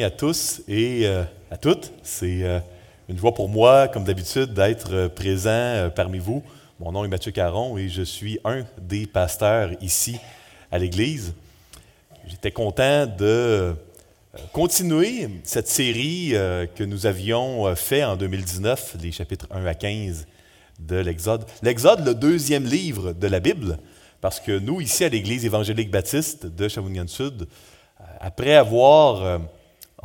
à tous et euh, à toutes. C'est euh, une joie pour moi, comme d'habitude, d'être euh, présent parmi vous. Mon nom est Mathieu Caron et je suis un des pasteurs ici à l'Église. J'étais content de continuer cette série que nous avions fait en 2019, les chapitres 1 à 15 de l'Exode. L'Exode, le deuxième livre de la Bible, parce que nous, ici à l'Église évangélique baptiste de Shawinigan-Sud, après avoir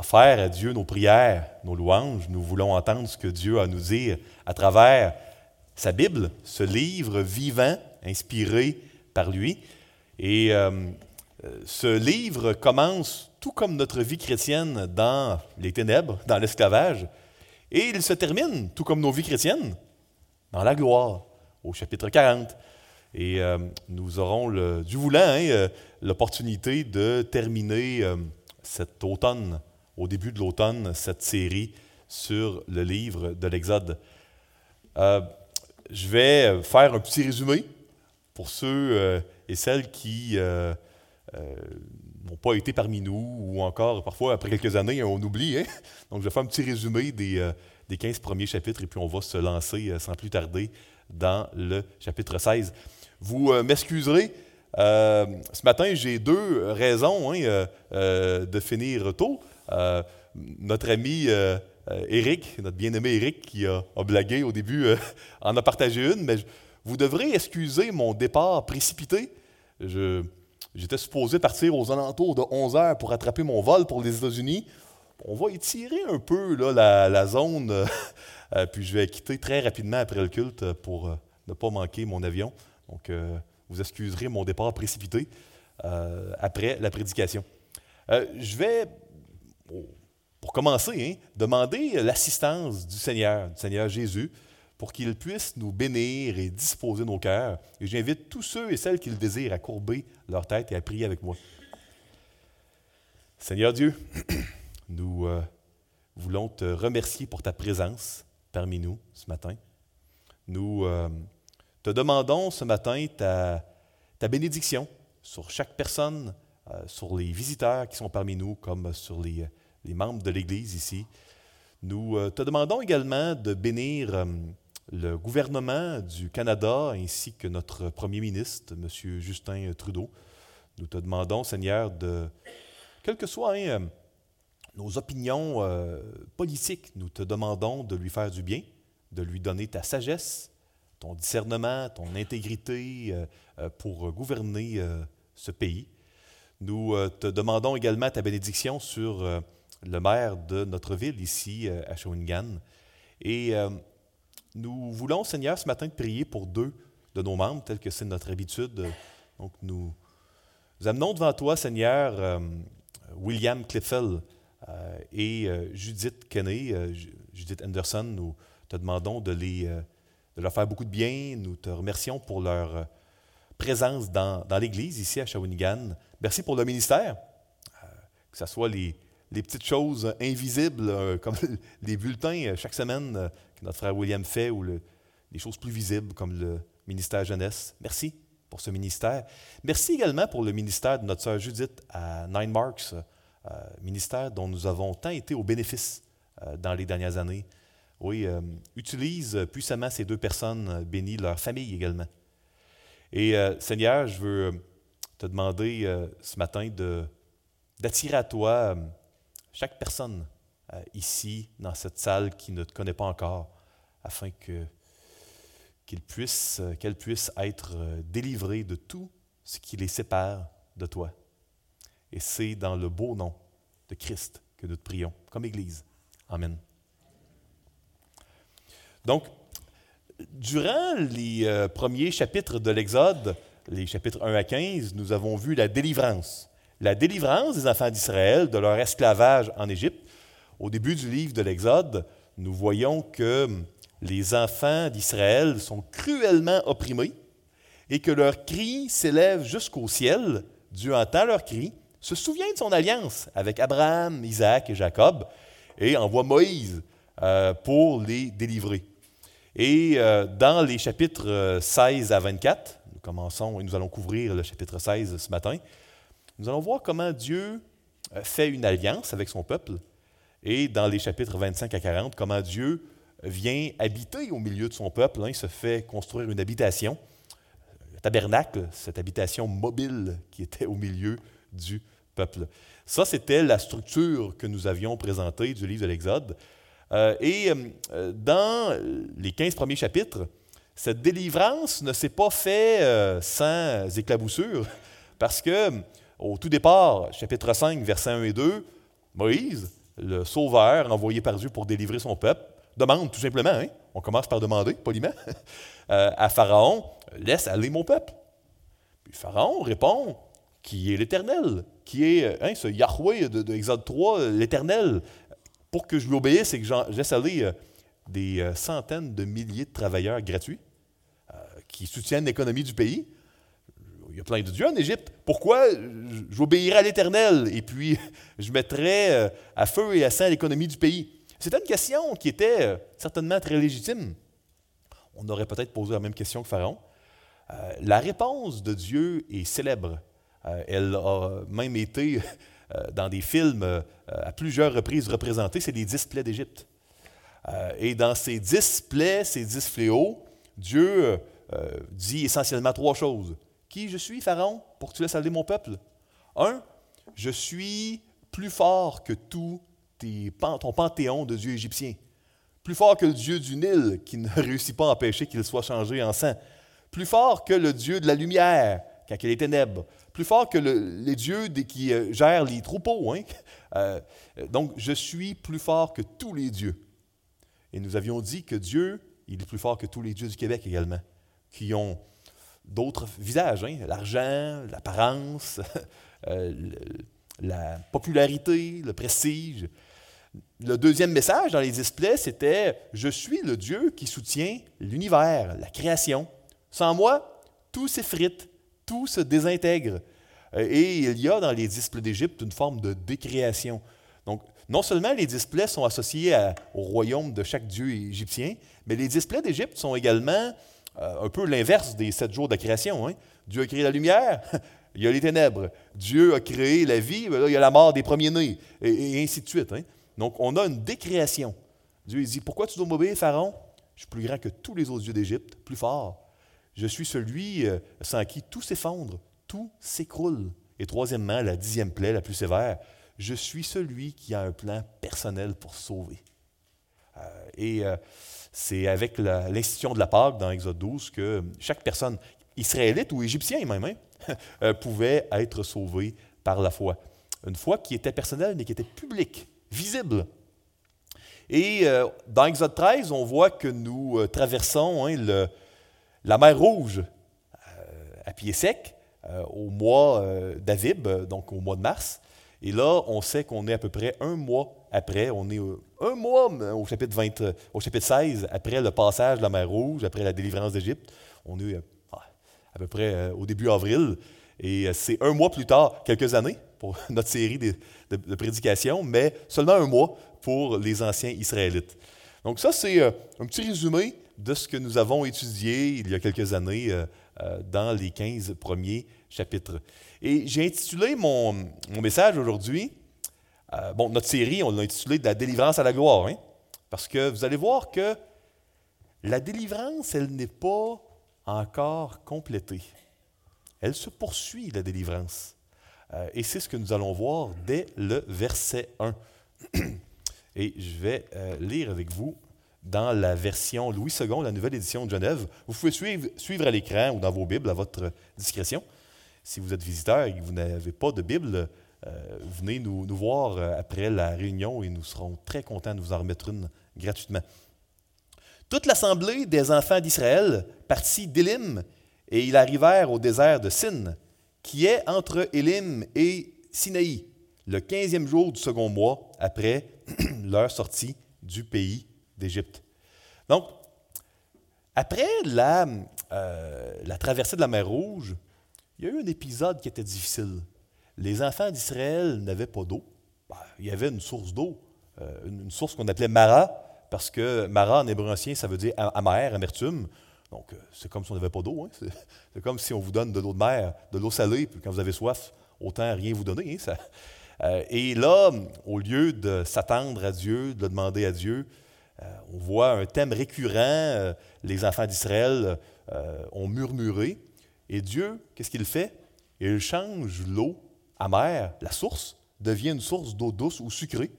faire à Dieu nos prières, nos louanges. Nous voulons entendre ce que Dieu a à nous dire à travers sa Bible, ce livre vivant, inspiré par lui. Et euh, ce livre commence tout comme notre vie chrétienne dans les ténèbres, dans l'esclavage, et il se termine, tout comme nos vies chrétiennes, dans la gloire, au chapitre 40. Et euh, nous aurons, du voulant, hein, euh, l'opportunité de terminer cet automne au début de l'automne cette série sur le livre de l'Exode. Euh, je vais faire un petit résumé pour ceux euh, et celles qui euh, n'ont pas été parmi nous ou encore parfois après quelques années on oublie. Hein. Donc je vais faire un petit résumé des, des 15 premiers chapitres et puis on va se lancer sans plus tarder dans le chapitre 16. Vous m'excuserez. ce matin, j'ai deux raisons hein, de finir tôt. Euh, notre ami euh, euh, Eric, notre bien-aimé Eric, qui a, blagué au début, en a partagé une, mais vous devrez excuser mon départ précipité. j'étais supposé partir aux alentours de 11 heures pour attraper mon vol pour les États-Unis. On va étirer un peu là, la, zone, puis je vais quitter très rapidement après le culte pour ne pas manquer mon avion. Donc, vous excuserez mon départ précipité après la prédication. je vais pour commencer, hein, demander l'assistance du Seigneur, du Seigneur Jésus, pour qu'il puisse nous bénir et disposer nos cœurs. Et j'invite tous ceux et celles qui le désirent à courber leur tête et à prier avec moi. Seigneur Dieu, nous euh, voulons te remercier pour ta présence parmi nous ce matin. Nous euh, te demandons ce matin ta, ta bénédiction sur chaque personne, sur les visiteurs qui sont parmi nous, comme sur les membres de l'Église ici. Nous euh, te demandons également de bénir euh, le gouvernement du Canada ainsi que notre premier ministre, M. Justin Trudeau. Nous te demandons, Seigneur, de, quelles que soient hein, euh, nos opinions politiques, nous te demandons de lui faire du bien, de lui donner ta sagesse, ton discernement, ton intégrité pour gouverner ce pays. Nous te demandons également ta bénédiction sur le maire de notre ville ici euh, à Shawinigan. Et euh, nous voulons, Seigneur, ce matin, de prier pour deux de nos membres, tel que c'est notre habitude. Donc, nous, amenons devant toi, Seigneur, euh, William Cliffel et Judith Kenney, Judith Anderson. Nous te demandons de, les, de leur faire beaucoup de bien. Nous te remercions pour leur présence dans, l'Église ici à Shawinigan. Merci pour le ministère, que ce soit les, petites choses invisibles, euh, comme les bulletins euh, chaque semaine euh, que notre frère William fait, ou les choses plus visibles, comme le ministère jeunesse. Merci pour ce ministère. Merci également pour le ministère de notre sœur Judith à Nine Marks, ministère dont nous avons tant été au bénéfice dans les dernières années. Oui, utilise puissamment ces deux personnes, bénis leur famille également. Et Seigneur, je veux te demander ce matin d'attirer à toi chaque personne euh, ici, dans cette salle, qui ne te connaît pas encore, afin que qu'il puisse, euh, qu'elle puisse être euh, délivrée de tout ce qui les sépare de toi. Et c'est dans le beau nom de Christ que nous te prions, comme Église. Amen. Donc, durant les premiers chapitres de l'Exode, les chapitres 1 à 15, nous avons vu la délivrance la délivrance des enfants d'Israël de leur esclavage en Égypte. Au début du livre de l'Exode, nous voyons que les enfants d'Israël sont cruellement opprimés et que leurs cris s'élèvent jusqu'au ciel. Dieu entend leurs cris, se souvient de son alliance avec Abraham, Isaac et Jacob et envoie Moïse euh, pour les délivrer. Et euh, dans les chapitres 16 à 24, nous commençons et nous allons couvrir le chapitre 16 ce matin, nous allons voir comment Dieu fait une alliance avec son peuple. Et dans les chapitres 25 à 40, comment Dieu vient habiter au milieu de son peuple. Hein. il se fait construire une habitation, le tabernacle, cette habitation mobile qui était au milieu du peuple. Ça, c'était la structure que nous avions présentée du livre de l'Exode. Euh, et euh, dans les 15 premiers chapitres, cette délivrance ne s'est pas faite euh, sans éclaboussure, parce que au tout départ, chapitre 5, versets 1 et 2, Moïse, le sauveur envoyé par Dieu pour délivrer son peuple, demande tout simplement, hein, on commence par demander poliment, à Pharaon, laisse aller mon peuple. Puis Pharaon répond, qui est l'Éternel, qui est hein, ce Yahweh de, Exode 3, l'Éternel. Pour que je lui obéisse et que laisse aller euh, des euh, centaines de milliers de travailleurs gratuits euh, qui soutiennent l'économie du pays. Il y a plein de dieux en Égypte. Pourquoi j'obéirais à l'Éternel et puis je mettrais à feu et à sang l'économie du pays? C'était une question qui était certainement très légitime. On aurait peut-être posé la même question que Pharaon. la réponse de Dieu est célèbre. Elle a même été dans des films euh, à plusieurs reprises représentée, c'est les dix plaies d'Égypte. et dans ces dix plaies, ces dix fléaux, Dieu dit essentiellement trois choses. Qui je suis, Pharaon, pour que tu laisses aller mon peuple? Un, je suis plus fort que tout ton panthéon de dieux égyptiens. Plus fort que le dieu du Nil, qui ne réussit pas à empêcher qu'il soit changé en sang. Plus fort que le dieu de la lumière, quand il est ténèbres plus fort que les dieux qui euh, gèrent les troupeaux. Hein. Euh, donc, je suis plus fort que tous les dieux. Et nous avions dit que Dieu, il est plus fort que tous les dieux du Québec également, qui ont d'autres visages, hein. l'argent, l'apparence, euh, la popularité, le prestige. Le deuxième message dans les displays, c'était Je suis le Dieu qui soutient l'univers, la création. Sans moi, tout s'effrite, tout se désintègre. Euh, et il y a dans les displays d'Égypte une forme de décréation. Donc, non seulement les displays sont associés au royaume de chaque dieu égyptien, mais les displays d'Égypte sont également euh, un peu l'inverse des sept jours de création. Hein. Dieu a créé la lumière, il y a les ténèbres. Dieu a créé la vie, ben il y a la mort des premiers-nés, et, ainsi de suite. Hein. Donc, on a une décréation. Dieu dit Pourquoi tu dois m'obéir, Pharaon? Je suis plus grand que tous les autres dieux d'Égypte, plus fort. Je suis celui euh, sans qui tout s'effondre, tout s'écroule. Et troisièmement, la dixième plaie, la plus sévère, je suis celui qui a un plan personnel pour sauver. Euh, et euh, c'est avec l'institution de la Pâque dans Exode 12 que chaque personne, israélite ou égyptien même, hein, pouvait être sauvée par la foi. Une foi qui était personnelle, mais qui était publique, visible. Et dans Exode 13, on voit que nous traversons hein, le, la mer Rouge, euh, à pied sec, euh, au mois euh, d'Avib, donc au mois de mars. Et là, on sait qu'on est à peu près un mois après, on est un mois au chapitre, 20, au chapitre 16, après le passage de la mer Rouge, après la délivrance d'Égypte. On est à peu près au début avril. Et c'est un mois plus tard, quelques années, pour notre série de, de prédications, mais seulement un mois pour les anciens Israélites. Donc ça, c'est un petit résumé de ce que nous avons étudié il y a quelques années euh, euh, dans les 15 premiers chapitres. Et j'ai intitulé mon, message aujourd'hui, euh, bon, notre série, on l'a intitulé De la délivrance à la gloire, hein, parce que vous allez voir que la délivrance, elle n'est pas encore complétée. Elle se poursuit, la délivrance. et c'est ce que nous allons voir dès le verset 1. Et je vais lire avec vous dans la version Louis II, la nouvelle édition de Genève. Vous pouvez suivre, à l'écran ou dans vos Bibles à votre discrétion. Si vous êtes visiteur et que vous n'avez pas de Bible, euh, venez nous, nous, voir euh, après la réunion et nous serons très contents de vous en remettre une gratuitement. Toute l'assemblée des enfants d'Israël partit d'Élim et ils arrivèrent au désert de Sin, qui est entre Élim et Sinaï, le quinzième jour du second mois après leur sortie du pays d'Égypte. Donc, après la, euh, la traversée de la mer Rouge, il y a eu un épisode qui était difficile. Les enfants d'Israël n'avaient pas d'eau. Ben, il y avait une source d'eau, euh, une, source qu'on appelait Mara, parce que Mara en hébreu ancien, ça veut dire amer, amertume. Donc, euh, c'est comme si on n'avait pas d'eau. Hein. C'est comme si on vous donne de l'eau de mer, de l'eau salée, puis quand vous avez soif, autant rien vous donner. Hein. Et là, au lieu de s'attendre à Dieu, de le demander à Dieu, on voit un thème récurrent. Euh, les enfants d'Israël ont murmuré. Et Dieu, qu'est-ce qu'il fait? Il change l'eau amère, la source, devient une source d'eau douce ou sucrée.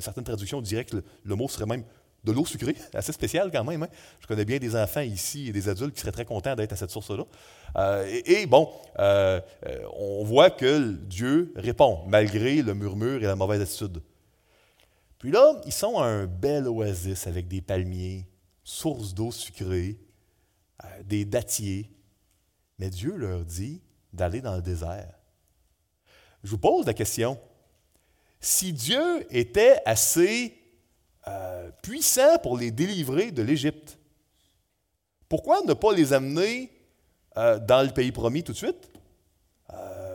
certaines traductions diraient que le mot serait même de l'eau sucrée, assez spéciale quand même. Hein. Je connais bien des enfants ici et des adultes qui seraient très contents d'être à cette source-là. Euh, et, bon, euh, euh, on voit que Dieu répond, malgré le murmure et la mauvaise attitude. Puis là, ils sont à un bel oasis avec des palmiers, source d'eau sucrée, des dattiers. Mais Dieu leur dit d'aller dans le désert. Je vous pose la question. Si Dieu était assez euh, puissant pour les délivrer de l'Égypte. Pourquoi ne pas les amener euh, dans le pays promis tout de suite?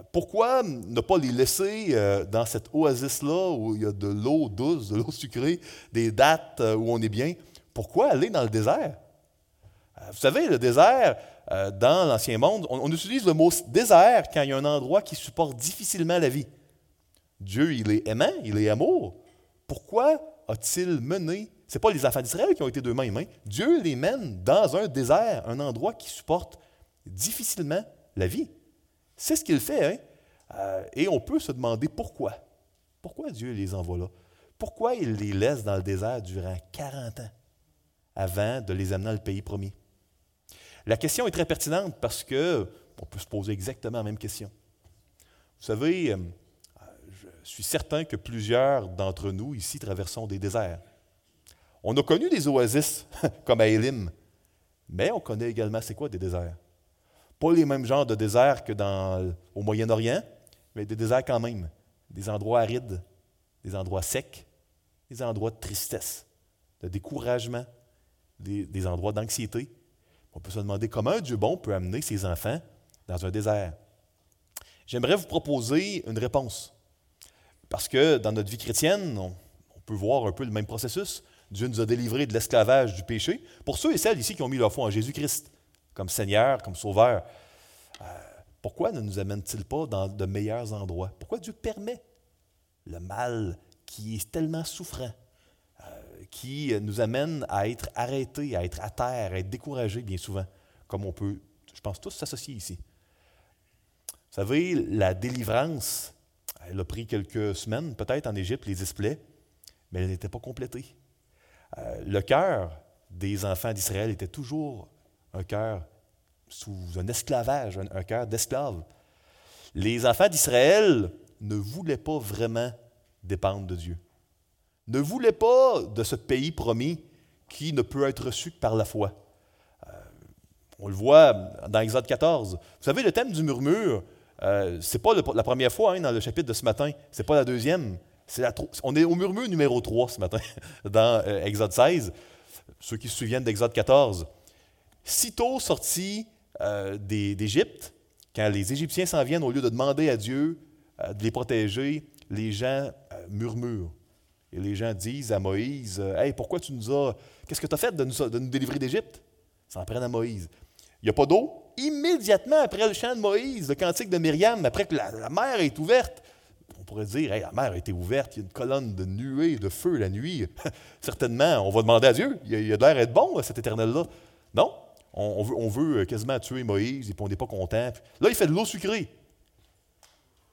Euh, pourquoi ne pas les laisser dans cette oasis-là où il y a de l'eau douce, de l'eau sucrée, des dates où on est bien? Pourquoi aller dans le désert? vous savez, le désert, dans l'Ancien Monde, on, on, utilise le mot désert quand il y a un endroit qui supporte difficilement la vie. Dieu, il est aimant, il est amour. Pourquoi a-t-il mené? Ce n'est pas les enfants d'Israël qui ont été d'eux-mêmes. Hein? Dieu les mène dans un désert, un endroit qui supporte difficilement la vie. C'est ce qu'il fait. Hein? Euh, et on peut se demander pourquoi. Pourquoi Dieu les envoie là? Pourquoi il les laisse dans le désert durant 40 ans avant de les amener dans le pays promis? La question est très pertinente parce que on peut se poser exactement la même question. Vous savez, euh, je suis certain que plusieurs d'entre nous ici traversons des déserts. On a connu des oasis, comme à mais on connaît également c'est quoi des déserts? Pas les mêmes genres de déserts que dans, au Moyen-Orient, mais des déserts quand même. Des endroits arides, des endroits secs, des endroits de tristesse, de découragement, des, endroits d'anxiété. On peut se demander comment un Dieu bon peut amener ses enfants dans un désert. J'aimerais vous proposer une réponse. Parce que dans notre vie chrétienne, on, peut voir un peu le même processus. Dieu nous a délivrés de l'esclavage du péché. Pour ceux et celles ici qui ont mis leur foi en Jésus-Christ comme Seigneur, comme Sauveur, euh, pourquoi ne nous amène-t-il pas dans de meilleurs endroits? Pourquoi Dieu permet le mal qui est tellement souffrant, euh, qui nous amène à être arrêtés, à être à terre, à être découragés bien souvent, comme on peut, je pense, tous s'associer ici? Vous savez, la délivrance elle a pris quelques semaines, peut-être en Égypte, les displays, mais elle n'était pas complétée. Euh, le cœur des enfants d'Israël était toujours un cœur sous un esclavage, un, cœur d'esclave. Les enfants d'Israël ne voulaient pas vraiment dépendre de Dieu, ne voulaient pas de ce pays promis qui ne peut être reçu que par la foi. Euh, on le voit dans Exode 14. Vous savez, le thème du murmure, euh, ce n'est pas la première fois hein, dans le chapitre de ce matin, ce n'est pas la deuxième. on est au murmure numéro 3 ce matin dans euh, Exode 16. Ceux qui se souviennent d'Exode 14. Sitôt sortis euh, d'Égypte, quand les Égyptiens s'en viennent, au lieu de demander à Dieu de les protéger, les gens murmurent. Et les gens disent à Moïse Hey, pourquoi tu nous as. Qu'est-ce que tu as fait de nous, de nous délivrer d'Égypte Ça en prennent à Moïse. Il n'y a pas d'eau, immédiatement après le chant de Moïse, le cantique de Myriam, après que la, mer est ouverte, on pourrait dire, la mer a été ouverte, il y a une colonne de nuée, de feu la nuit. Certainement, on va demander à Dieu, il y a, l'air être bon, cet éternel-là. Non, on, veut, quasiment tuer Moïse, et puis on n'est pas content. Là, il fait de l'eau sucrée.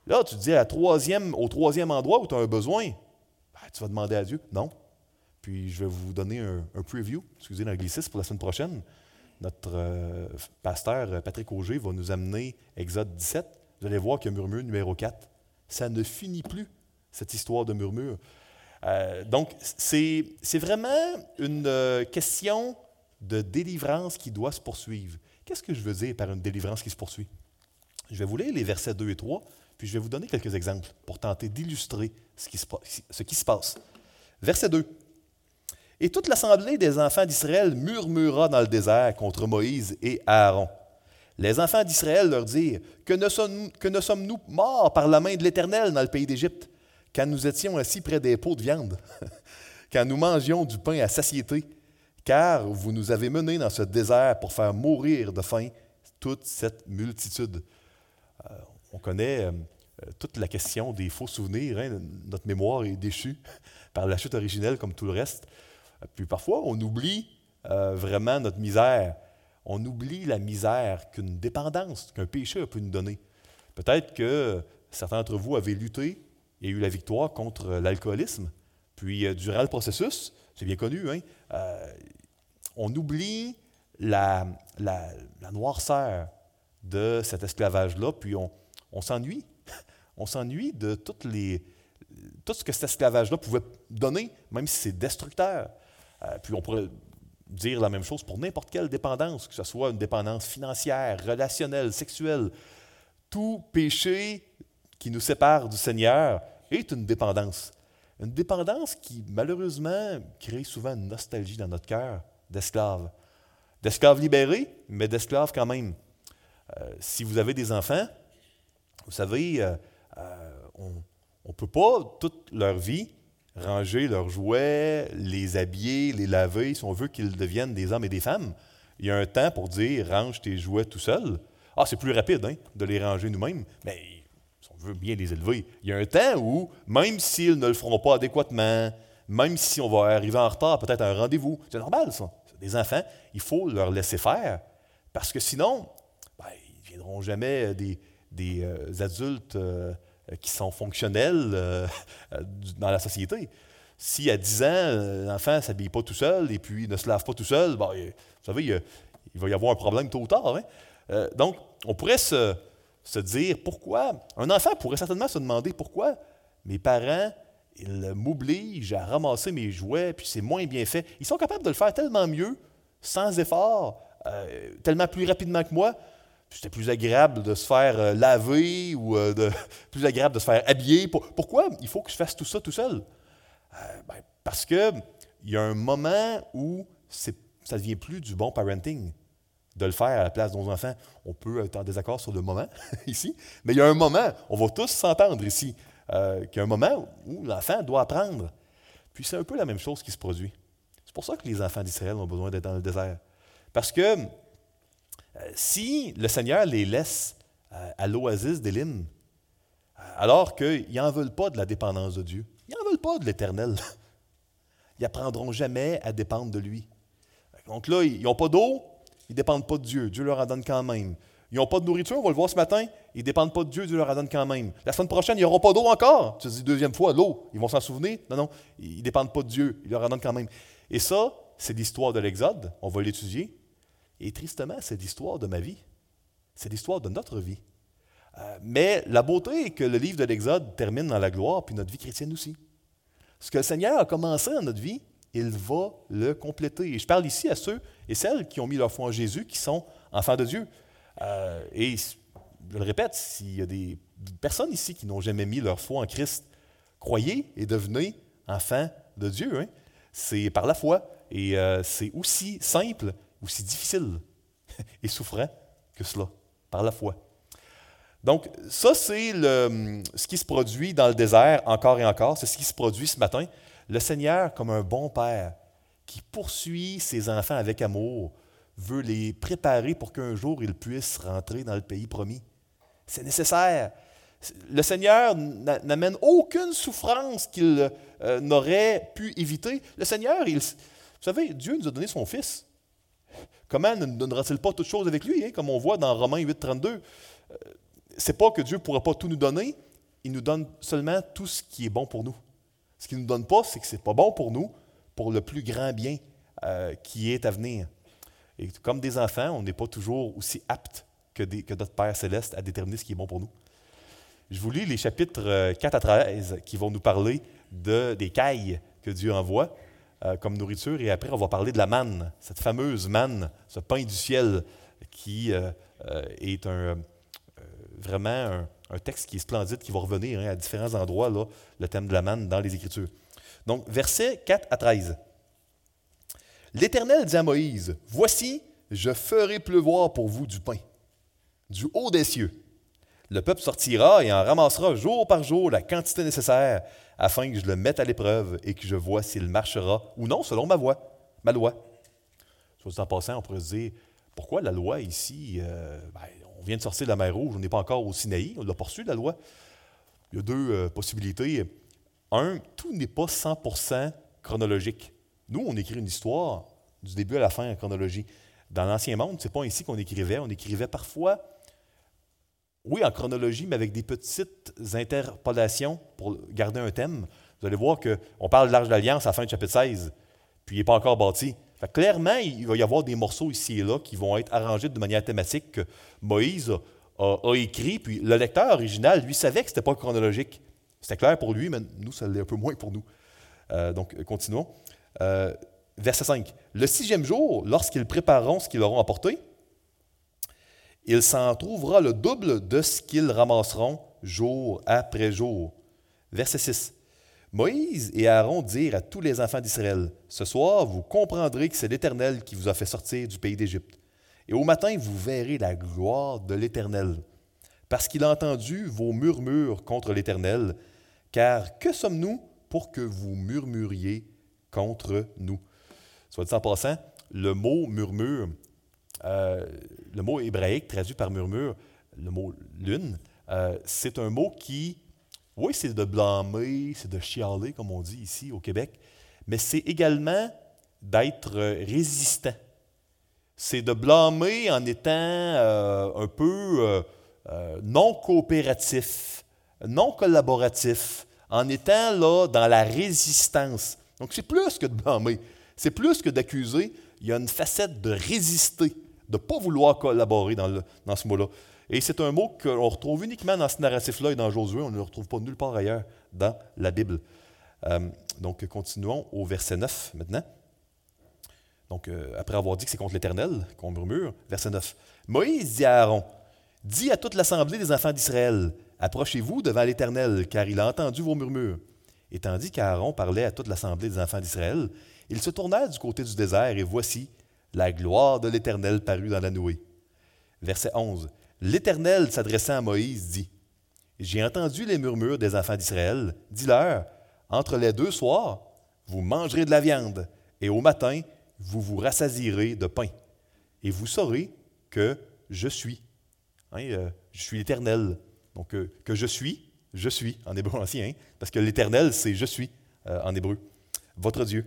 Là, tu te dis à troisième, au troisième endroit où tu as un besoin, ben, tu vas demander à Dieu. Non. Puis je vais vous donner un, preview, excusez l'anglicisme, pour la semaine prochaine notre euh, pasteur euh, Patrick Auger va nous amener Exode 17. Vous allez voir a murmure numéro 4. Ça ne finit plus, cette histoire de murmure. Euh, donc, c'est vraiment une question de délivrance qui doit se poursuivre. Qu'est-ce que je veux dire par une délivrance qui se poursuit? Je vais vous lire les versets 2 et 3, puis je vais vous donner quelques exemples pour tenter d'illustrer ce, qui se passe. Verset 2. Et toute l'assemblée des enfants d'Israël murmura dans le désert contre Moïse et Aaron. Les enfants d'Israël leur dirent Que ne, sommes, nous morts par la main de l'Éternel dans le pays d'Égypte, quand nous étions assis près des pots de viande, quand nous mangions du pain à satiété, car vous nous avez menés dans ce désert pour faire mourir de faim toute cette multitude. Euh, on connaît euh, toute la question des faux souvenirs. hein. Notre mémoire est déchue par la chute originelle comme tout le reste. Puis parfois, on oublie euh, vraiment notre misère. On oublie la misère qu'une dépendance, qu'un péché peut nous donner. Peut-être que certains d'entre vous avaient lutté et eu la victoire contre l'alcoolisme. Puis, euh, durant le processus, c'est bien connu, hein, euh, on oublie la, la- noirceur de cet esclavage-là, puis on, on s'ennuie. On s'ennuie de toutes les, tout ce que cet esclavage-là pouvait donner, même si c'est destructeur. Euh, puis on pourrait dire la même chose pour n'importe quelle dépendance, que ce soit une dépendance financière, relationnelle, sexuelle. Tout péché qui nous sépare du Seigneur est une dépendance. Une dépendance qui, malheureusement, crée souvent une nostalgie dans notre cœur d'esclaves. D'esclaves libérés, mais d'esclaves quand même. Euh, si vous avez des enfants, vous savez, euh, euh, on ne peut pas toute leur vie ranger leurs jouets, les habiller, les laver, si on veut qu'ils deviennent des hommes et des femmes. Il y a un temps pour dire range tes jouets tout seul. Ah, c'est plus rapide hein, de les ranger nous-mêmes, mais veut bien les élever, il y a un temps où, même s'ils ne le feront pas adéquatement, même si on va arriver en retard, peut-être à un rendez-vous, c'est normal ça. C'est Des enfants, il faut leur laisser faire, parce que sinon, ben, ils ne viendront jamais des, des, euh, adultes euh, qui sont fonctionnels euh, dans la société. Si à 10 ans, euh, l'enfant ne s'habille pas tout seul et puis ne se lave pas tout seul, ben, vous savez, il, va y avoir un problème tôt ou tard. hein. Euh, donc, on pourrait se, se dire pourquoi. Un enfant pourrait certainement se demander pourquoi mes parents ils m'obligent à ramasser mes jouets, puis c'est moins bien fait. Ils sont capables de le faire tellement mieux, sans effort, euh, tellement plus rapidement que moi. C'était plus agréable de se faire euh, laver ou euh, de, plus agréable de se faire habiller. Pour- pourquoi il faut que je fasse tout ça tout seul? Ben, parce qu'il y a un moment où ça ne devient plus du bon parenting de le faire à la place de nos enfants. On peut être en désaccord sur le moment ici, mais il y a un moment, on va tous s'entendre ici, euh, qu'il y a un moment où l'enfant doit apprendre. Puis c'est un peu la même chose qui se produit. C'est pour ça que les enfants d'Israël ont besoin d'être dans le désert. Parce que euh, si le Seigneur les laisse à l'oasis d'Élim, alors qu'ils n'en veulent pas de la dépendance de Dieu, ils n'en veulent pas de l'Éternel, ils n'apprendront jamais à dépendre de lui. Donc là, ils n'ont pas d'eau, ils ne dépendent pas de Dieu. Dieu leur en donne quand même. Ils n'ont pas de nourriture, on va le voir ce matin, ils ne dépendent pas de Dieu, Dieu leur en donne quand même. La semaine prochaine, ils n'auront pas d'eau encore. Tu te dis deuxième fois, l'eau, ils vont s'en souvenir. Non, non, ils ne dépendent pas de Dieu, il leur en donne quand même. Et ça, c'est l'histoire de l'Exode, on va l'étudier. Et tristement, c'est l'histoire de ma vie. C'est l'histoire de notre vie. Euh, mais la beauté est que le livre de l'Exode termine dans la gloire, puis notre vie chrétienne aussi. Ce que le Seigneur a commencé dans notre vie, il va le compléter. Et je parle ici à ceux et celles qui ont mis leur foi en Jésus, qui sont enfants de Dieu. Euh, et je le répète, s'il y a des personnes ici qui n'ont jamais mis leur foi en Christ, croyez et devenez enfants de Dieu. hein. C'est par la foi. Et euh, c'est aussi simple, aussi difficile et souffrant que cela, par la foi. Donc, ça, c'est ce qui se produit dans le désert encore et encore. C'est ce qui se produit ce matin. Le Seigneur, comme un bon père, qui poursuit ses enfants avec amour, veut les préparer pour qu'un jour ils puissent rentrer dans le pays promis. C'est nécessaire. Le Seigneur n'a- n'amène aucune souffrance qu'il euh, n'aurait pu éviter. Le Seigneur, vous savez, Dieu nous a donné son Fils. Comment ne donnera-t-il pas toutes choses avec lui, hein, comme on voit dans Romains 8, 32? c'est pas que Dieu ne pourra pas tout nous donner, il nous donne seulement tout ce qui est bon pour nous. Ce qu'il ne nous donne pas, c'est que ce n'est pas bon pour nous, pour le plus grand bien euh, qui est à venir. Et comme des enfants, on n'est pas toujours aussi aptes que, notre Père céleste à déterminer ce qui est bon pour nous. Je vous lis les chapitres euh, 4 à 13 qui vont nous parler de, des cailles que Dieu envoie euh, comme nourriture. Et après, on va parler de la manne, cette fameuse manne, ce pain du ciel qui euh, euh, est un, euh, vraiment un, un texte qui est splendide, qui va revenir hein, à différents endroits, là, le thème de la manne dans les Écritures. Donc, versets 4 à 13. L'Éternel dit à Moïse, Voici, je ferai pleuvoir pour vous du pain, du haut des cieux. Le peuple sortira et en ramassera jour par jour la quantité nécessaire, afin que je le mette à l'épreuve et que je vois s'il marchera ou non selon ma voie, ma loi. Soit en passant, on pourrait se dire, pourquoi la loi ici, euh, ben, on vient de sortir de la mer Rouge, on n'est pas encore au Sinaï, on l'a poursuivi la loi. il y a deux euh, possibilités. Un, tout n'est pas 100% chronologique. Nous, on écrit une histoire du début à la fin en chronologie. Dans l'Ancien Monde, ce n'est pas ainsi qu'on écrivait. On écrivait parfois, oui, en chronologie, mais avec des petites interpolations pour garder un thème. Vous allez voir qu'on parle de l'Arche d'Alliance à la fin du chapitre 16, puis il n'est pas encore bâti. Clairement, il va y avoir des morceaux ici et là qui vont être arrangés de manière thématique que Moïse a, écrit, puis le lecteur original, lui, savait que ce n'était pas chronologique. C'était clair pour lui, mais nous, ça l'est un peu moins pour nous. Euh, donc, continuons. Euh, verset 5. Le sixième jour, lorsqu'ils prépareront ce qu'ils auront apporté, il s'en trouvera le double de ce qu'ils ramasseront jour après jour. Verset 6. Moïse et Aaron dirent à tous les enfants d'Israël, Ce soir, vous comprendrez que c'est l'Éternel qui vous a fait sortir du pays d'Égypte. Et au matin, vous verrez la gloire de l'Éternel, parce qu'il a entendu vos murmures contre l'Éternel, car que sommes-nous pour que vous murmuriez contre nous? Soit dit en passant, le mot murmure, euh, le mot hébraïque traduit par murmure, le mot lune, euh, c'est un mot qui oui, c'est de blâmer, c'est de chialer, comme on dit ici au Québec, mais c'est également d'être résistant. C'est de blâmer en étant euh, un peu euh, euh, non coopératif, non collaboratif, en étant là dans la résistance. Donc c'est plus que de blâmer, c'est plus que d'accuser, il y a une facette de résister, de ne pas vouloir collaborer dans ce mot-là. Et c'est un mot qu'on retrouve uniquement dans ce narratif-là et dans Josué. On ne le retrouve pas nulle part ailleurs dans la Bible. Euh, donc, continuons au verset 9 maintenant. Donc, euh, après avoir dit que c'est contre l'Éternel qu'on murmure, verset 9. Moïse dit à Aaron Dis à toute l'assemblée des enfants d'Israël Approchez-vous devant l'Éternel, car il a entendu vos murmures. Et tandis qu'Aaron parlait à toute l'assemblée des enfants d'Israël, il se tourna du côté du désert, et voici, la gloire de l'Éternel parut dans la nouée. Verset 11. L'Éternel s'adressant à Moïse dit, J'ai entendu les murmures des enfants d'Israël. Dis-leur, entre les deux soirs, vous mangerez de la viande, et au matin, vous vous rassasirez de pain. Et vous saurez que je suis. Hein, euh, je suis l'Éternel. Donc, euh, que je suis, je suis en hébreu ancien, hein, parce que l'Éternel, c'est je suis euh, en hébreu. Votre Dieu.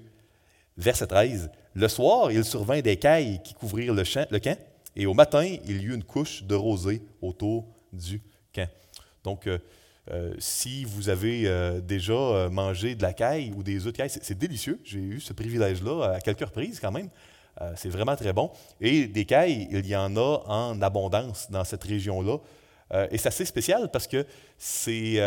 Verset 13. Le soir, il survint des cailles qui couvrirent le, champ, le camp, et au matin, il y eut une couche de rosée autour du camp. Donc, euh, euh, si vous avez euh, déjà mangé de la caille ou des œufs de caille, c'est délicieux. J'ai eu ce privilège-là à quelques reprises quand même. c'est vraiment très bon. Et des cailles, il y en a en abondance dans cette région-là. et c'est assez spécial parce que c'est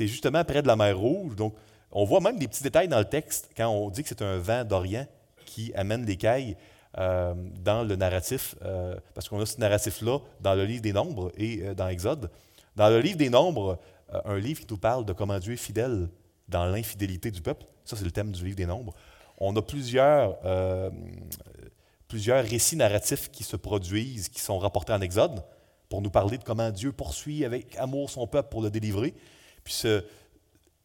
justement près de la mer Rouge. Donc, on voit même des petits détails dans le texte quand on dit que c'est un vent d'Orient qui amène les cailles. Euh, dans le narratif, euh, parce qu'on a ce narratif-là dans le livre des Nombres et euh, dans Exode. Dans le livre des Nombres, un livre qui nous parle de comment Dieu est fidèle dans l'infidélité du peuple, ça c'est le thème du livre des Nombres. On a plusieurs, plusieurs récits narratifs qui se produisent, qui sont rapportés en Exode, pour nous parler de comment Dieu poursuit avec amour son peuple pour le délivrer. Puis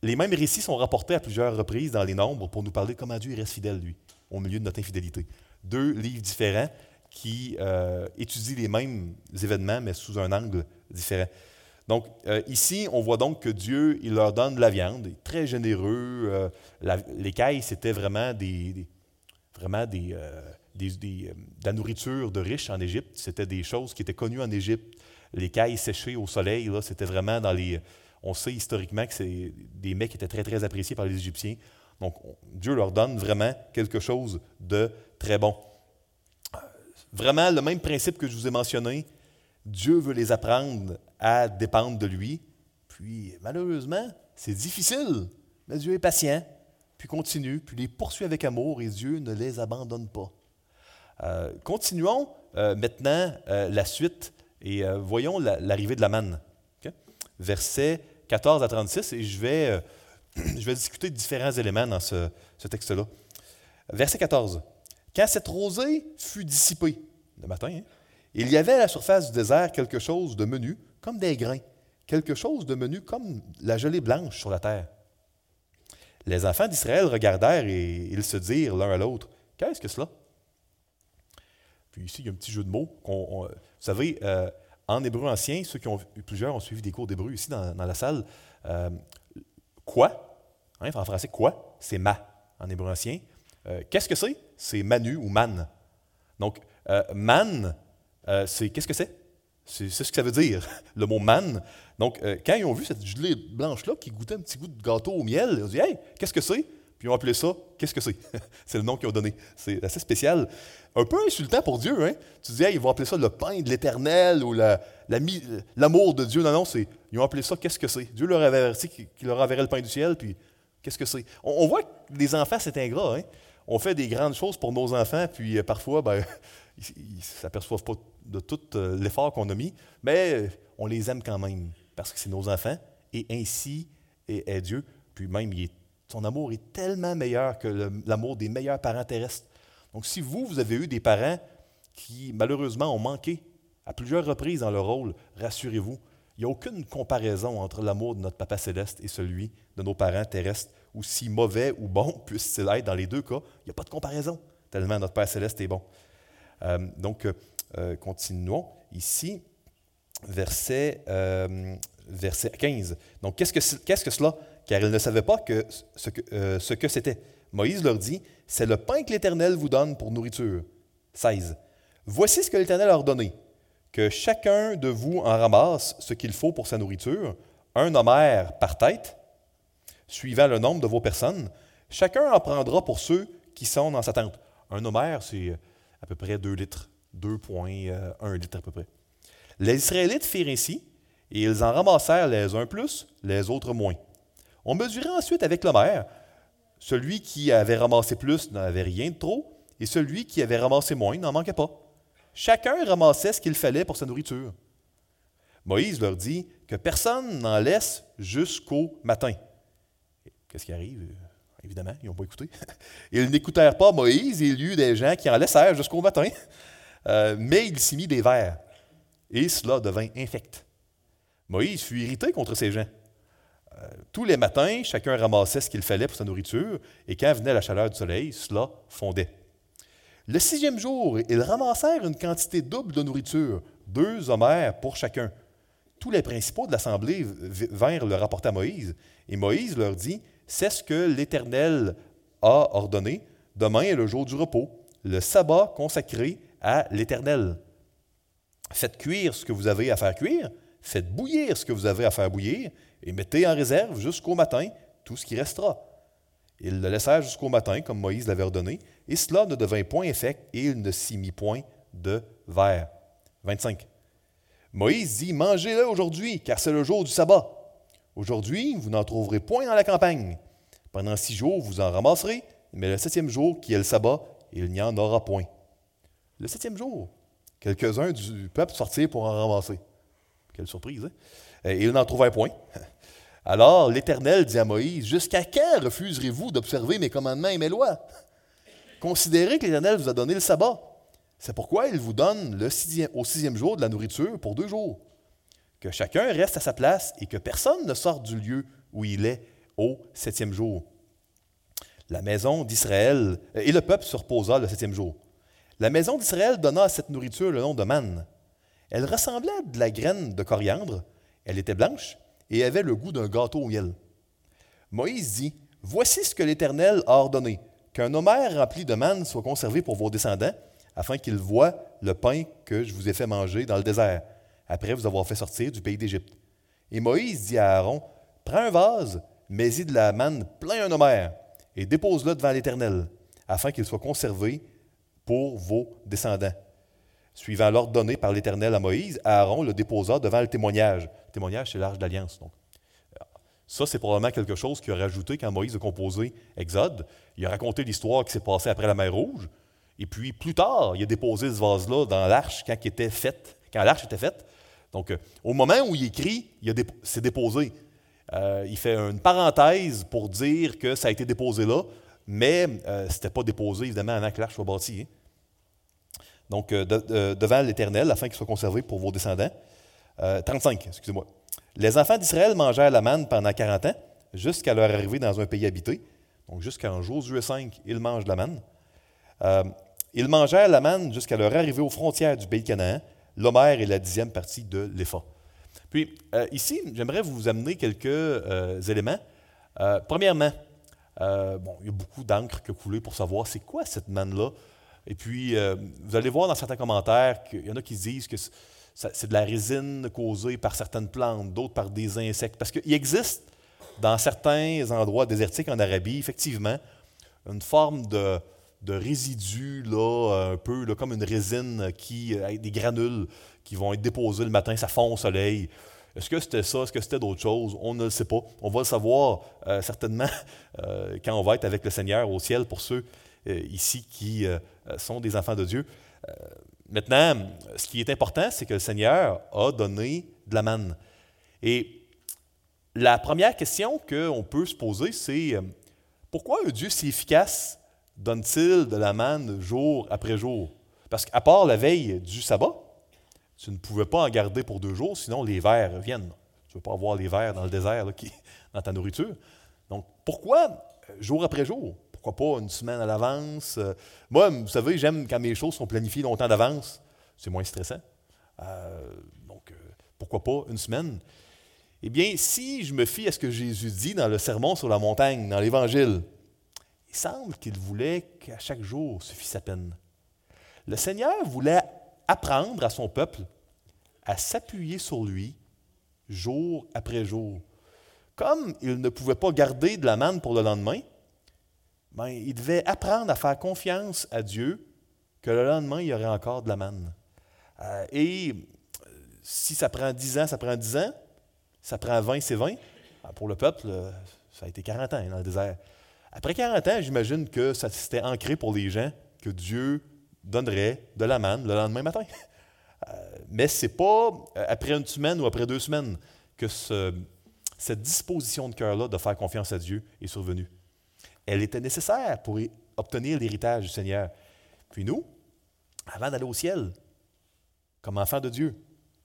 les mêmes récits sont rapportés à plusieurs reprises dans les Nombres pour nous parler de comment Dieu reste fidèle, lui, au milieu de notre infidélité deux livres différents qui euh, étudient les mêmes événements, mais sous un angle différent. Donc, euh, ici, on voit donc que Dieu, il leur donne de la viande, très généreux. Euh, les cailles, c'était vraiment des, vraiment des, de la nourriture de riches en Égypte. C'était des choses qui étaient connues en Égypte. Les cailles séchées au soleil, c'était vraiment dans les. On sait historiquement que c'est des mets qui étaient très, très appréciés par les Égyptiens. Donc, Dieu leur donne vraiment quelque chose de très bon. Vraiment, le même principe que je vous ai mentionné, Dieu veut les apprendre à dépendre de lui. Puis, malheureusement, c'est difficile, mais Dieu est patient, puis continue, puis les poursuit avec amour et Dieu ne les abandonne pas. Euh, continuons euh, maintenant euh, la suite et voyons l'arrivée de la manne. Versets 14 à 36, et je vais je vais discuter de différents éléments dans ce, texte-là. Verset 14. Quand cette rosée fut dissipée, le matin, hein, il y avait à la surface du désert quelque chose de menu, comme des grains, quelque chose de menu comme la gelée blanche sur la terre. Les enfants d'Israël regardèrent et ils se dirent l'un à l'autre, Qu'est-ce que cela? Puis ici, il y a un petit jeu de mots. vous savez, euh, en hébreu ancien, ceux qui ont plusieurs ont suivi des cours d'hébreu ici dans, la salle, euh, quoi, hein, en français, quoi, c'est ma en hébreu ancien. Euh, qu'est-ce que c'est? C'est manu ou man. Donc, euh, man, c'est qu'est-ce que c'est? C'est ce que ça veut dire, le mot man. Donc, quand ils ont vu cette gelée blanche-là qui goûtait un petit goût de gâteau au miel, ils ont dit Hey, qu'est-ce que c'est? Puis ils ont appelé ça, qu'est-ce que c'est? c'est le nom qu'ils ont donné. C'est assez spécial. Un peu insultant pour Dieu, hein? Tu dis, ils vont appeler ça le pain de l'éternel ou l'amour de Dieu. Non, non, ils ont appelé ça, qu'est-ce que c'est? Dieu leur avait averti qu'il leur enverrait le pain du ciel, puis qu'est-ce que c'est? On, voit que les enfants, c'est ingrat, hein? On fait des grandes choses pour nos enfants, puis euh, parfois, ben, ils ne s'aperçoivent pas de tout euh, l'effort qu'on a mis, mais euh, on les aime quand même, parce que c'est nos enfants, et ainsi est Dieu. Puis même, son amour est tellement meilleur que l'amour des meilleurs parents terrestres. Donc, si vous, vous avez eu des parents qui, malheureusement, ont manqué à plusieurs reprises dans leur rôle, rassurez-vous, il n'y a aucune comparaison entre l'amour de notre Papa céleste et celui de nos parents terrestres, aussi mauvais ou bon puisse-t-il être dans les deux cas. Il n'y a pas de comparaison, tellement notre Père céleste est bon. Euh, donc, euh, continuons ici, verset, euh, verset 15. Donc, qu'est-ce que, qu'est-ce que cela? Car ils ne savaient pas que, euh, ce, que, c'était. Moïse leur dit, C'est le pain que l'Éternel vous donne pour nourriture. 16. Voici ce que l'Éternel a ordonné, que chacun de vous en ramasse ce qu'il faut pour sa nourriture, un homère par tête, suivant le nombre de vos personnes. Chacun en prendra pour ceux qui sont dans sa tente. Un homère, c'est à peu près 2 litres, 2,1 litres à peu près. Les Israélites firent ainsi, et ils en ramassèrent les uns plus, les autres moins. On mesurait ensuite avec l'homère. Celui qui avait ramassé plus n'avait rien de trop, et celui qui avait ramassé moins n'en manquait pas. Chacun ramassait ce qu'il fallait pour sa nourriture. Moïse leur dit que personne n'en laisse jusqu'au matin. Qu'est-ce qui arrive? Évidemment, ils n'ont pas écouté. Ils n'écoutèrent pas Moïse, il y eut des gens qui en laissèrent jusqu'au matin, euh, mais il s'y mit des vers, et cela devint infect. Moïse fut irrité contre ces gens. Euh, tous les matins, chacun ramassait ce qu'il fallait pour sa nourriture, et quand venait la chaleur du soleil, cela fondait. Le sixième jour, ils ramassèrent une quantité double de nourriture, deux homères pour chacun. Tous les principaux de l'assemblée vinrent le rapporter à Moïse, et Moïse leur dit C'est ce que l'Éternel a ordonné. Demain est le jour du repos, le sabbat consacré à l'Éternel. Faites cuire ce que vous avez à faire cuire, faites bouillir ce que vous avez à faire bouillir, et mettez en réserve jusqu'au matin tout ce qui restera. Ils le laissèrent jusqu'au matin, comme Moïse l'avait ordonné, et cela ne devint point effet, et il ne s'y mit point de verre. 25. Moïse dit Mangez-le aujourd'hui, car c'est le jour du sabbat. Aujourd'hui, vous n'en trouverez point dans la campagne. Pendant six jours, vous en ramasserez, mais le septième jour, qui est le sabbat, il n'y en aura point. Le septième jour, quelques-uns du peuple sortirent pour en ramasser. Quelle surprise, hein? Et il n'en trouvait point. Alors l'Éternel dit à Moïse, Jusqu'à quand refuserez-vous d'observer mes commandements et mes lois? Considérez que l'Éternel vous a donné le sabbat. C'est pourquoi il vous donne le au sixième jour de la nourriture pour deux jours. Que chacun reste à sa place et que personne ne sorte du lieu où il est au septième jour. La maison d'Israël, et le peuple se reposa le septième jour. La maison d'Israël donna à cette nourriture le nom de manne. Elle ressemblait à de la graine de coriandre, elle était blanche et avait le goût d'un gâteau au miel. Moïse dit Voici ce que l'Éternel a ordonné qu'un homère rempli de manne soit conservé pour vos descendants, afin qu'ils voient le pain que je vous ai fait manger dans le désert, après vous avoir fait sortir du pays d'Égypte. Et Moïse dit à Aaron Prends un vase, mets-y de la manne plein un homère, et dépose-le devant l'Éternel, afin qu'il soit conservé pour vos descendants. Suivant l'ordre donné par l'Éternel à Moïse, Aaron le déposa devant le témoignage. Le témoignage, c'est l'arche d'alliance. Donc. Ça, c'est probablement quelque chose qu'il a rajouté quand Moïse a composé Exode. Il a raconté l'histoire qui s'est passée après la mer Rouge. Et puis, plus tard, il a déposé ce vase-là dans l'arche quand, quand l'arche était faite. Donc, euh, au moment où il écrit, c'est déposé. Euh, il fait une parenthèse pour dire que ça a été déposé là, mais euh, ce n'était pas déposé, évidemment, avant que l'arche soit bâtie. Hein donc devant l'Éternel, afin qu'il soit conservé pour vos descendants. 35, euh, excusez-moi. Les enfants d'Israël mangèrent la manne pendant 40 ans, jusqu'à leur arrivée dans un pays habité. Donc jusqu'en Josué 5, ils mangent la manne. Ils mangèrent la manne jusqu'à leur arrivée aux frontières du pays de Canaan. l'Homère et la dixième partie de l'Épha. Puis euh, ici, j'aimerais vous amener quelques euh, éléments. Euh, premièrement, bon, il y a beaucoup d'encre qui a coulé pour savoir c'est quoi cette manne-là. Et puis, vous allez voir dans certains commentaires qu'il y en a qui disent que c'est de la résine causée par certaines plantes, d'autres par des insectes. Parce qu'il existe dans certains endroits désertiques en Arabie, effectivement, une forme de, de résidus, là, un peu comme une résine qui, avec des granules qui vont être déposés le matin, ça fond au soleil. Est-ce que c'était ça? Est-ce que c'était d'autres choses? On ne le sait pas. On va le savoir euh, certainement euh, quand on va être avec le Seigneur au ciel pour ceux euh, ici qui sont des enfants de Dieu. maintenant, ce qui est important, c'est que le Seigneur a donné de la manne. Et la première question qu'on peut se poser, c'est pourquoi un Dieu si efficace donne-t-il de la manne jour après jour? Parce qu'à part la veille du sabbat, tu ne pouvais pas en garder pour deux jours, sinon les vers viennent. Tu ne veux pas avoir les vers dans le désert dans ta nourriture. Donc, pourquoi euh, jour après jour? Pourquoi pas une semaine à l'avance? Euh, moi, vous savez, j'aime quand mes choses sont planifiées longtemps d'avance. C'est moins stressant. Euh, donc, pourquoi pas une semaine? Eh bien, si je me fie à ce que Jésus dit dans le Sermon sur la montagne, dans l'Évangile, il semble qu'il voulait qu'à chaque jour suffise sa peine. Le Seigneur voulait apprendre à son peuple à s'appuyer sur lui jour après jour. Comme il ne pouvait pas garder de la manne pour le lendemain, ben, il devait apprendre à faire confiance à Dieu que le lendemain, il y aurait encore de la manne. Euh, et euh, si ça prend 10 ans, ça prend 10 ans. Ça prend 20, c'est 20. Ah, pour le peuple, euh, ça a été 40 ans dans le désert. Après 40 ans, j'imagine que ça s'était ancré pour les gens que Dieu donnerait de la manne le lendemain matin. Euh, mais ce n'est pas euh, après une semaine ou après deux semaines que cette disposition de cœur-là de faire confiance à Dieu est survenue. Elle était nécessaire pour obtenir l'héritage du Seigneur. Puis nous, avant d'aller au ciel, comme enfants de Dieu,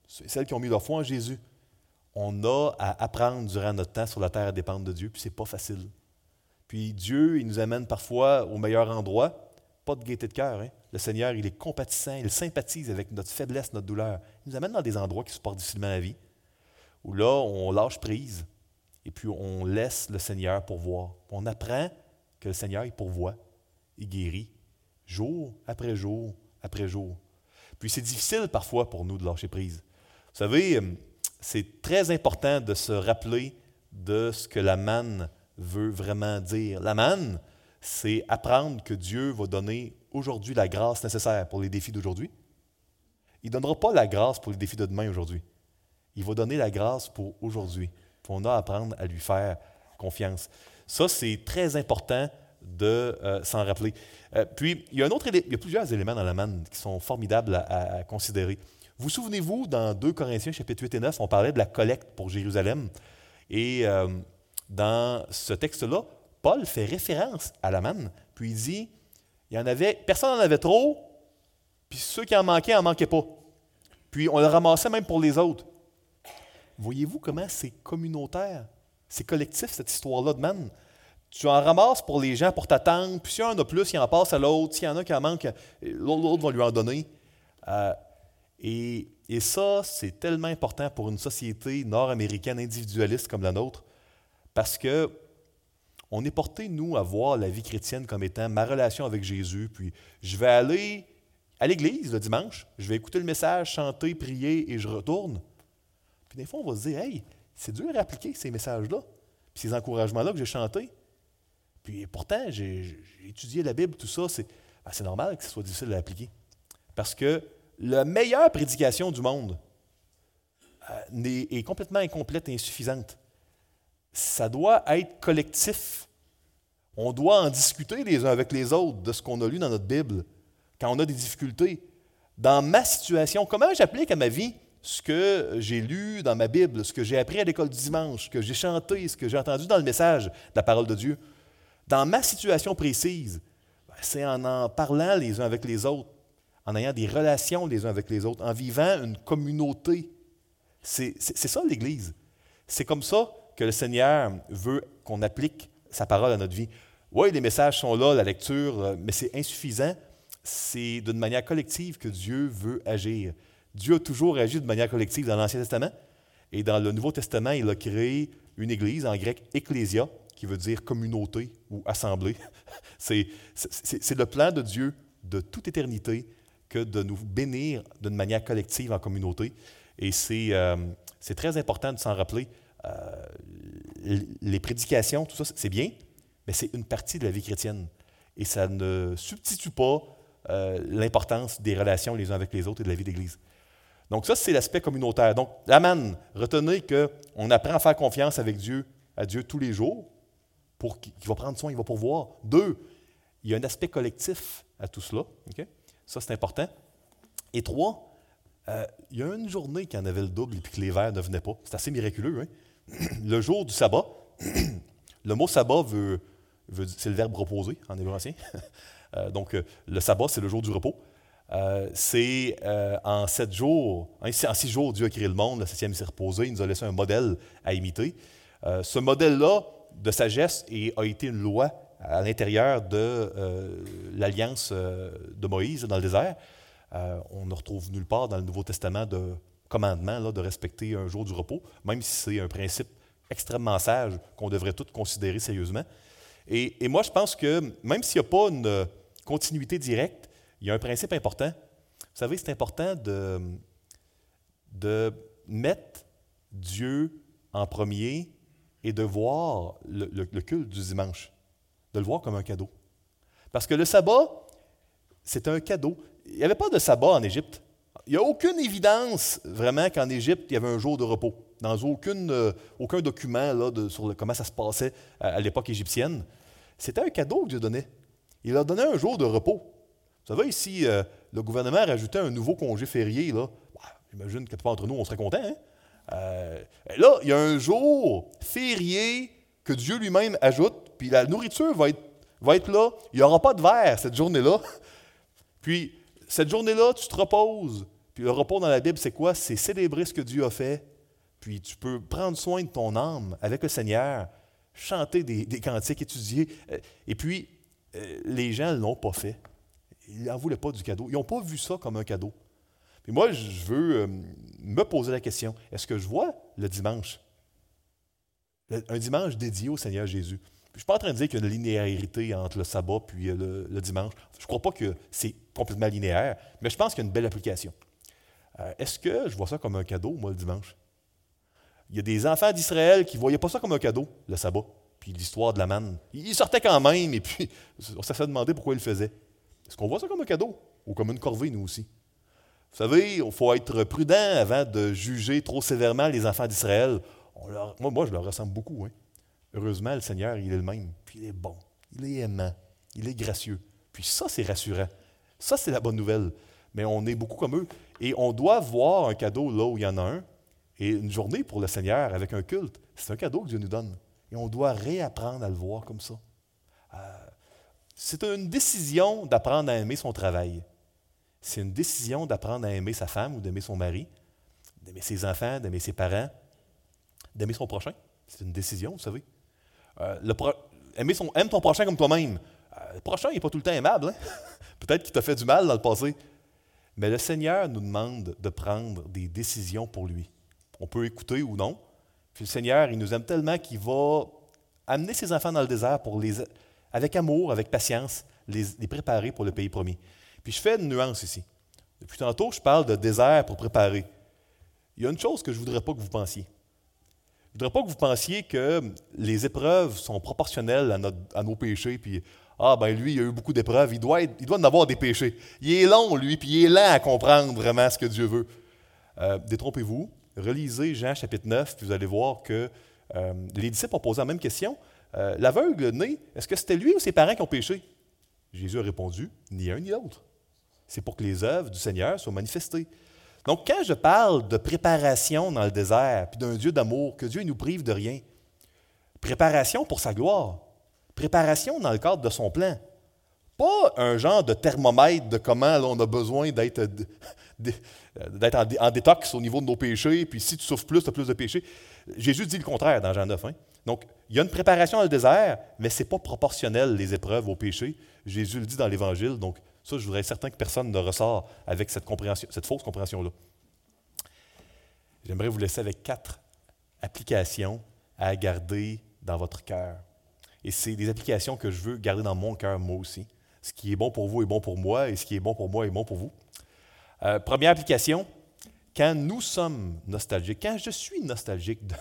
celles qui ont mis leur foi en Jésus, on a à apprendre durant notre temps sur la terre à dépendre de Dieu, puis ce n'est pas facile. Puis Dieu, il nous amène parfois au meilleur endroit, pas de gaieté de cœur. Hein? Le Seigneur, il est compatissant, il sympathise avec notre faiblesse, notre douleur. Il nous amène dans des endroits qui supportent difficilement la vie, où là, on lâche prise, et puis on laisse le Seigneur pourvoir. On apprend que le Seigneur, il pourvoit, il guérit, jour après jour après jour. Puis c'est difficile parfois pour nous de lâcher prise. Vous savez, euh, c'est très important de se rappeler de ce que la manne veut vraiment dire. La manne, c'est apprendre que Dieu va donner aujourd'hui la grâce nécessaire pour les défis d'aujourd'hui. Il ne donnera pas la grâce pour les défis de demain aujourd'hui. Il va donner la grâce pour aujourd'hui. On a à apprendre à lui faire confiance. Ça, c'est très important de euh, s'en rappeler. Euh, puis, il y, a un autre il y a plusieurs éléments dans la manne qui sont formidables à, considérer. Vous souvenez-vous, dans 2 Corinthiens, chapitre 8 et 9, on parlait de la collecte pour Jérusalem. Et euh, dans ce texte-là, Paul fait référence à la manne, puis il dit, il y en avait, personne n'en avait trop, puis ceux qui en manquaient, en manquaient pas. Puis on le ramassait même pour les autres. Voyez-vous comment c'est communautaire, c'est collectif cette histoire-là de manne? Tu en ramasses pour les gens, pour t'attendre, puis s'il y en a plus, il en passe à l'autre. S'il y en a qui en manquent, l'autre va lui en donner. Euh, et, ça, c'est tellement important pour une société nord-américaine individualiste comme la nôtre, parce que on est porté, nous, à voir la vie chrétienne comme étant ma relation avec Jésus, puis je vais aller à l'église le dimanche, je vais écouter le message, chanter, prier, et je retourne. Puis des fois, on va se dire, hey, c'est dur à appliquer ces messages-là, puis ces encouragements-là que j'ai chantés. Puis pourtant, j'ai étudié la Bible, tout ça, c'est ben, normal que ce soit difficile à appliquer. Parce que la meilleure prédication du monde euh, est complètement incomplète et insuffisante ça doit être collectif. On doit en discuter les uns avec les autres de ce qu'on a lu dans notre Bible quand on a des difficultés. Dans ma situation, comment j'applique à ma vie ce que j'ai lu dans ma Bible, ce que j'ai appris à l'école du dimanche, ce que j'ai chanté, ce que j'ai entendu dans le message de la parole de Dieu? Dans ma situation précise, ben, c'est en en parlant les uns avec les autres, en ayant des relations les uns avec les autres, en vivant une communauté. C'est ça l'Église. C'est comme ça que le Seigneur veut qu'on applique sa parole à notre vie. Oui, les messages sont là, la lecture, euh, mais c'est insuffisant. C'est d'une manière collective que Dieu veut agir. Dieu a toujours agi de manière collective dans l'Ancien Testament. Et dans le Nouveau Testament, il a créé une église, en grec ecclésia, qui veut dire communauté ou assemblée. c'est, le plan de Dieu de toute éternité que de nous bénir d'une manière collective en communauté. Et c'est, euh, très important de s'en rappeler. Euh, les prédications, tout ça, c'est bien, mais c'est une partie de la vie chrétienne. Et ça ne substitue pas euh, l'importance des relations les uns avec les autres et de la vie d'Église. Donc ça, c'est l'aspect communautaire. Donc, Aman, retenez qu'on apprend à faire confiance avec Dieu, à Dieu tous les jours, pour qu'il va prendre soin, il va pourvoir. Deux, il y a un aspect collectif à tout cela. Ça, c'est important. Et trois, euh, il y a une journée qui en avait le double et puis que les vers ne venaient pas. C'est assez miraculeux. Hein? le jour du sabbat, le mot sabbat veut, c'est le verbe reposer en hébreu ancien. Euh, donc, euh, le sabbat, c'est le jour du repos. c'est en sept jours, en six jours, Dieu a créé le monde, le septième s'est reposé, il nous a laissé un modèle à imiter. ce modèle-là de sagesse a été une loi à l'intérieur de l'alliance de Moïse dans le désert. Euh, on ne retrouve nulle part dans le Nouveau Testament de commandement là, de respecter un jour du repos, même si c'est un principe extrêmement sage qu'on devrait tous considérer sérieusement. Et, moi, je pense que même s'il n'y a pas une continuité directe, il y a un principe important. Vous savez, c'est important de, de mettre Dieu en premier et de voir le, le, culte du dimanche, de le voir comme un cadeau. Parce que le sabbat, c'est un cadeau il n'y avait pas de sabbat en Égypte. Il n'y a aucune évidence vraiment qu'en Égypte, il y avait un jour de repos. Dans euh, aucun document là, sur comment ça se passait à, l'époque égyptienne. C'était un cadeau que Dieu donnait. Il a donné un jour de repos. Vous savez, ici, euh, le gouvernement rajoutait un nouveau congé férié, là, bah, j'imagine que pas entre nous, on serait content. Hein? Euh, là, il y a un jour férié que Dieu lui-même ajoute, puis la nourriture va va être là. Il n'y aura pas de verre cette journée-là. Puis, cette journée-là, tu te reposes. Puis le repos dans la Bible, c'est quoi? C'est célébrer ce que Dieu a fait. Puis tu peux prendre soin de ton âme avec le Seigneur, chanter des, cantiques, étudier. Euh, et puis, euh, les gens ne l'ont pas fait. Ils n'en voulaient pas du cadeau. Ils n'ont pas vu ça comme un cadeau. Puis moi, je veux euh, me poser la question, est-ce que je vois le dimanche? un dimanche dédié au Seigneur Jésus. Je ne suis pas en train de dire qu'il y a une linéarité entre le sabbat puis le, le dimanche. Je ne crois pas que c'est complètement linéaire, mais je pense qu'il y a une belle application. Euh, est-ce que je vois ça comme un cadeau, moi, le dimanche? Il y a des enfants d'Israël qui ne voyaient pas ça comme un cadeau, le sabbat, puis l'histoire de la manne. Ils sortaient quand même, et puis on s'est fait demander pourquoi ils le faisaient. Est-ce qu'on voit ça comme un cadeau ou comme une corvée, nous aussi? Vous savez, il faut être prudent avant de juger trop sévèrement les enfants d'Israël. Moi, moi, je leur ressemble beaucoup. Hein. Heureusement, le Seigneur, il est le même. Puis il est bon, il est aimant, il est gracieux. Puis ça, c'est rassurant. Ça, c'est la bonne nouvelle. Mais on est beaucoup comme eux. Et on doit voir un cadeau là où il y en a un. Et une journée pour le Seigneur avec un culte, c'est un cadeau que Dieu nous donne. Et on doit réapprendre à le voir comme ça. Euh, c'est une décision d'apprendre à aimer son travail. C'est une décision d'apprendre à aimer sa femme ou d'aimer son mari, d'aimer ses enfants, d'aimer ses parents, d'aimer son prochain. C'est une décision, vous savez. Euh, aimer son, aime ton prochain comme toi-même. Euh, le prochain n'est pas tout le temps aimable. Hein? Peut-être qu'il t'a fait du mal dans le passé. Mais le Seigneur nous demande de prendre des décisions pour lui. On peut écouter ou non. Puis le Seigneur, il nous aime tellement qu'il va amener ses enfants dans le désert pour les, avec amour, avec patience, les, préparer pour le pays promis. Puis je fais une nuance ici. Depuis tantôt, je parle de désert pour préparer. Il y a une chose que je ne voudrais pas que vous pensiez. Je ne voudrais pas que vous pensiez que les épreuves sont proportionnelles à, à nos péchés, puis ah, ben lui, il a eu beaucoup d'épreuves, il doit, il doit en avoir des péchés. Il est long, lui, puis il est lent à comprendre vraiment ce que Dieu veut. Euh, détrompez-vous, relisez Jean chapitre 9, puis vous allez voir que euh, les disciples ont posé la même question. Euh, l'aveugle né, est-ce que c'était lui ou ses parents qui ont péché? Jésus a répondu, ni un ni l'autre. C'est pour que les œuvres du Seigneur soient manifestées. Donc, quand je parle de préparation dans le désert, puis d'un Dieu d'amour, que Dieu ne nous prive de rien, préparation pour sa gloire, Préparation dans le cadre de son plan. Pas un genre de thermomètre de comment on a besoin d'être, en, détox au niveau de nos péchés, puis si tu souffres plus, tu as plus de péchés. Jésus dit le contraire dans Jean 9. Hein. Donc, il y a une préparation dans le désert, mais ce n'est pas proportionnel, les épreuves au péché. Jésus le dit dans l'Évangile. Donc, ça, je voudrais être certain que personne ne ressort avec cette, cette fausse compréhension-là. j'aimerais vous laisser avec quatre applications à garder dans votre cœur. Et c'est des applications que je veux garder dans mon cœur, moi aussi. Ce qui est bon pour vous est bon pour moi, et ce qui est bon pour moi est bon pour vous. Euh, première application, quand nous sommes nostalgiques, quand je suis nostalgique de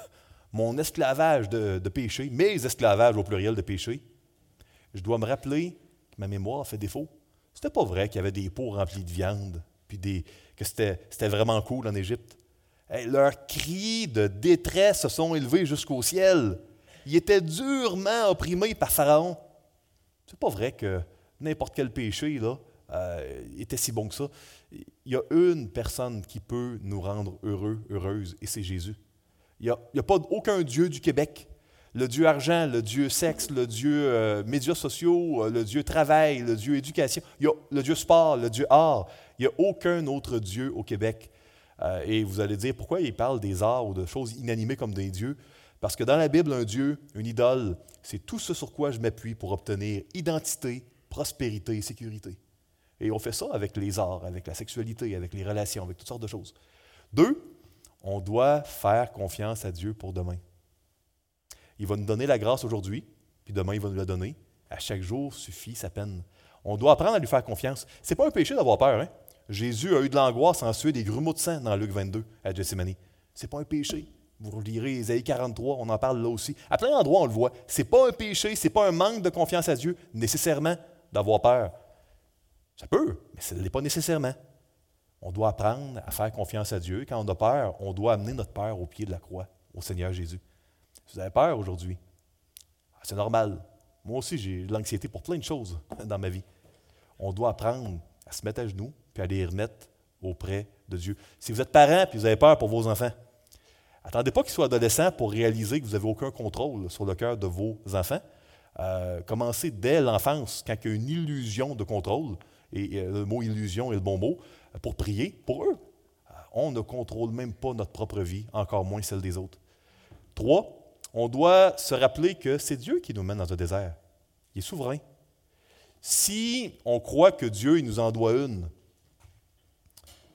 mon esclavage de, péché, mes esclavages au pluriel de péché, je dois me rappeler que ma mémoire fait défaut. C'était pas vrai qu'il y avait des pots remplis de viande, puis que c'était, vraiment cool en Égypte. leurs cris de détresse se sont élevés jusqu'au ciel. Ils étaient durement opprimés par Pharaon. C'est pas vrai que n'importe quel péché là, euh, était si bon que ça. Il y a une personne qui peut nous rendre heureux, heureuses, et c'est Jésus. Il n'y a, pas aucun Dieu du Québec le Dieu argent, le Dieu sexe, le Dieu euh, médias sociaux, euh, le Dieu travail, le Dieu éducation, il y a le Dieu sport, le Dieu art. Il n'y a aucun autre Dieu au Québec. Et vous allez dire, pourquoi il parle des arts ou de choses inanimées comme des dieux? Parce que dans la Bible, un Dieu, une idole, c'est tout ce sur quoi je m'appuie pour obtenir identité, prospérité et sécurité. Et on fait ça avec les arts, avec la sexualité, avec les relations, avec toutes sortes de choses. Deux, on doit faire confiance à Dieu pour demain. Il va nous donner la grâce aujourd'hui, puis demain, il va nous la donner. À chaque jour suffit sa peine. On doit apprendre à lui faire confiance. Ce n'est pas un péché d'avoir peur. Hein? Jésus a eu de l'angoisse en suer des grumeaux de sang dans Luc 22 à Gethsemane. Ce n'est pas un péché. Vous lirez Isaïe 43, on en parle là aussi. À plein d'endroits, on le voit. Ce n'est pas un péché, ce n'est pas un manque de confiance à Dieu, nécessairement, d'avoir peur. Ça peut, mais ce n'est pas nécessairement. On doit apprendre à faire confiance à Dieu. Quand on a peur, on doit amener notre peur au pied de la croix, au Seigneur Jésus. Vous avez peur aujourd'hui. Ah, c'est normal. Moi aussi, j'ai de l'anxiété pour plein de choses dans ma vie. On doit apprendre à se mettre à genoux puis à les remettre auprès de Dieu. Si vous êtes parent et vous avez peur pour vos enfants, attendez pas qu'ils soient adolescents pour réaliser que vous n'avez aucun contrôle sur le cœur de vos enfants. Euh, commencez dès l'enfance, quand il y a une illusion de contrôle, et le mot illusion est le bon mot, pour prier pour eux. Euh, on ne contrôle même pas notre propre vie, encore moins celle des autres. Trois, on doit se rappeler que c'est Dieu qui nous mène dans un désert. Il est souverain. Si on croit que Dieu nous en doit une,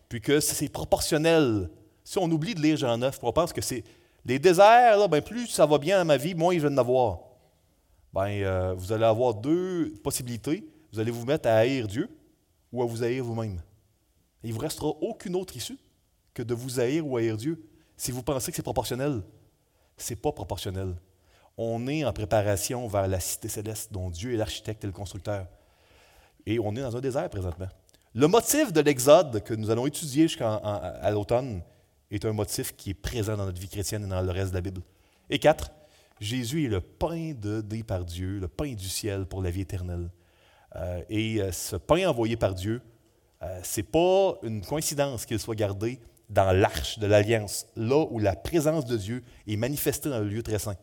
puis que c'est proportionnel, si on oublie de lire Jean 9, on pense que c'est les déserts, ben, plus ça va bien dans ma vie, moins je vais en avoir. Ben, euh, vous allez avoir deux possibilités. Vous allez vous mettre à haïr Dieu ou à vous haïr vous-même. Il ne vous restera aucune autre issue que de vous haïr ou haïr Dieu si vous pensez que c'est proportionnel. Ce n'est pas proportionnel. On est en préparation vers la cité céleste dont Dieu est l'architecte et le constructeur. Et on est dans un désert présentement. Le motif de l'Exode que nous allons étudier jusqu'à l'automne est un motif qui est présent dans notre vie chrétienne et dans le reste de la Bible. Et quatre, Jésus est le pain donné par Dieu, le pain du ciel pour la vie éternelle. Euh, et euh, ce pain envoyé par Dieu, euh, ce n'est pas une coïncidence qu'il soit gardé dans l'arche de l'alliance, là où la présence de Dieu est manifestée dans le lieu très saint.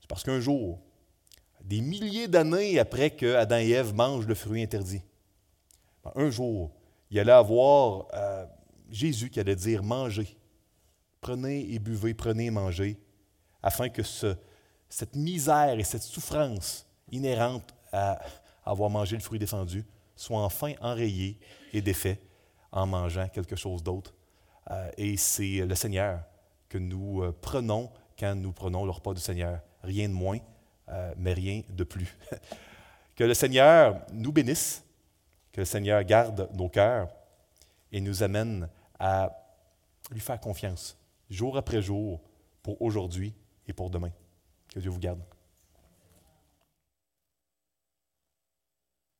C'est parce qu'un jour, des milliers d'années après que Adam et Ève mangent le fruit interdit, ben, un jour, il allait avoir euh, Jésus qui allait dire Mangez, prenez et buvez, prenez et mangez, afin que cette misère et cette souffrance inhérente à avoir mangé le fruit défendu soit enfin enrayée et défait en mangeant quelque chose d'autre euh, et c'est le Seigneur que nous euh, prenons quand nous prenons le repas du Seigneur. Rien de moins, euh, mais rien de plus. que le Seigneur nous bénisse, que le Seigneur garde nos cœurs et nous amène à lui faire confiance, jour après jour, pour aujourd'hui et pour demain. Que Dieu vous garde.